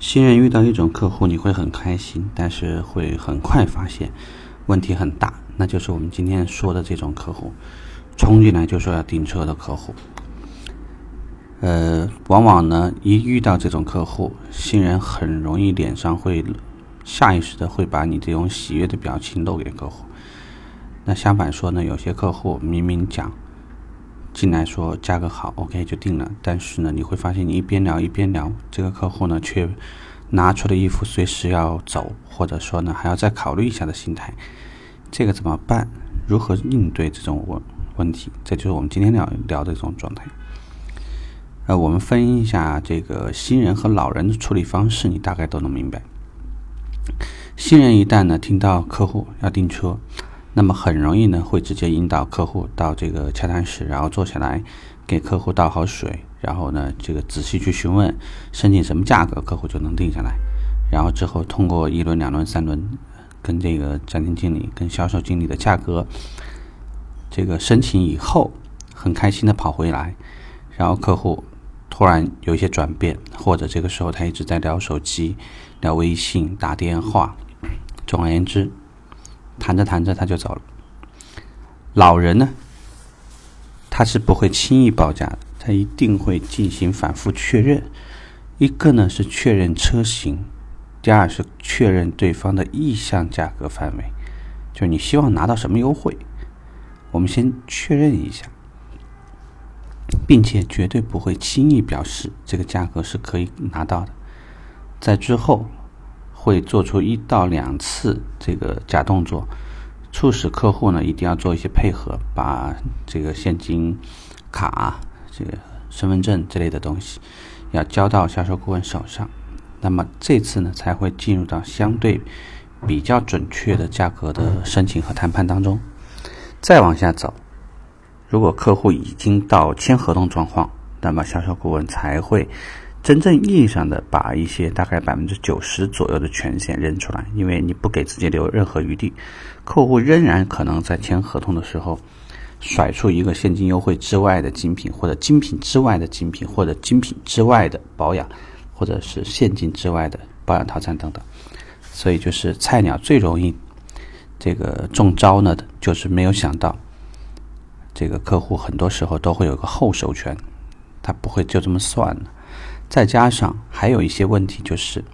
新人遇到一种客户，你会很开心，但是会很快发现问题很大，那就是我们今天说的这种客户，冲进来就说要订车的客户。呃，往往呢，一遇到这种客户，新人很容易脸上会下意识的会把你这种喜悦的表情露给客户。那相反说呢，有些客户明明讲进来说价格好，OK 就定了，但是呢，你会发现你一边聊一边聊，这个客户呢却拿出了一副随时要走，或者说呢还要再考虑一下的心态。这个怎么办？如何应对这种问问题？这就是我们今天聊聊的这种状态。呃，我们分一下这个新人和老人的处理方式，你大概都能明白。新人一旦呢听到客户要订车，那么很容易呢会直接引导客户到这个洽谈室，然后坐下来给客户倒好水，然后呢这个仔细去询问申请什么价格，客户就能定下来。然后之后通过一轮、两轮、三轮，跟这个展厅经理、跟销售经理的价格这个申请以后，很开心的跑回来，然后客户。突然有一些转变，或者这个时候他一直在聊手机、聊微信、打电话。总而言之，谈着谈着他就走了。老人呢，他是不会轻易报价的，他一定会进行反复确认。一个呢是确认车型，第二是确认对方的意向价格范围，就是你希望拿到什么优惠，我们先确认一下。并且绝对不会轻易表示这个价格是可以拿到的，在之后会做出一到两次这个假动作，促使客户呢一定要做一些配合，把这个现金卡、这个身份证之类的东西要交到销售顾问手上，那么这次呢才会进入到相对比较准确的价格的申请和谈判当中，再往下走。如果客户已经到签合同状况，那么销售顾问才会真正意义上的把一些大概百分之九十左右的权限扔出来，因为你不给自己留任何余地，客户仍然可能在签合同的时候甩出一个现金优惠之外的精品，或者精品之外的精品，或者精品之外的保养，或者是现金之外的保养套餐等等。所以就是菜鸟最容易这个中招呢的，就是没有想到。这个客户很多时候都会有个后手权，他不会就这么算了。再加上还有一些问题，就是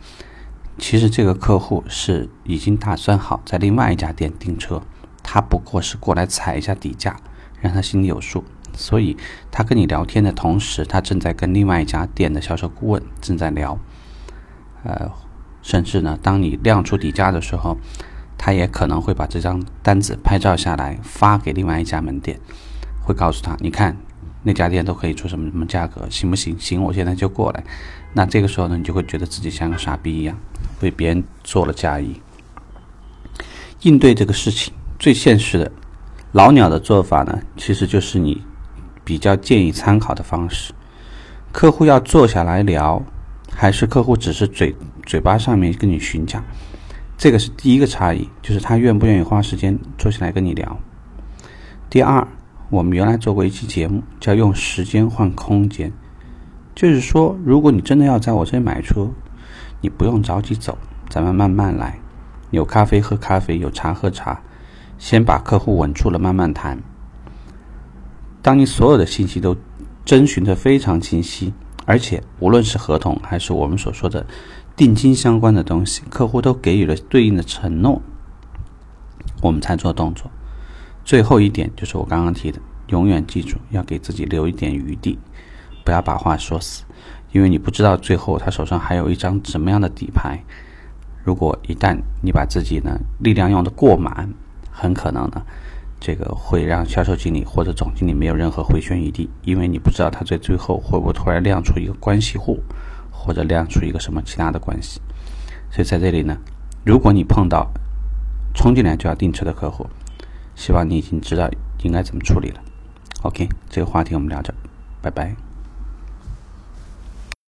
其实这个客户是已经打算好在另外一家店订车，他不过是过来踩一下底价，让他心里有数。所以他跟你聊天的同时，他正在跟另外一家店的销售顾问正在聊。呃，甚至呢，当你亮出底价的时候，他也可能会把这张单子拍照下来发给另外一家门店。会告诉他，你看那家店都可以出什么什么价格，行不行？行，我现在就过来。那这个时候呢，你就会觉得自己像个傻逼一样，为别人做了嫁衣。应对这个事情最现实的老鸟的做法呢，其实就是你比较建议参考的方式。客户要坐下来聊，还是客户只是嘴嘴巴上面跟你询价？这个是第一个差异，就是他愿不愿意花时间坐下来跟你聊。第二。我们原来做过一期节目，叫“用时间换空间”，就是说，如果你真的要在我这里买车，你不用着急走，咱们慢慢来，有咖啡喝咖啡，有茶喝茶，先把客户稳住了，慢慢谈。当你所有的信息都征询的非常清晰，而且无论是合同还是我们所说的定金相关的东西，客户都给予了对应的承诺，我们才做动作。最后一点就是我刚刚提的，永远记住要给自己留一点余地，不要把话说死，因为你不知道最后他手上还有一张什么样的底牌。如果一旦你把自己呢力量用的过满，很可能呢，这个会让销售经理或者总经理没有任何回旋余地，因为你不知道他在最后会不会突然亮出一个关系户，或者亮出一个什么其他的关系。所以在这里呢，如果你碰到冲进来就要订车的客户，希望你已经知道应该怎么处理了。OK，这个话题我们聊着，拜拜。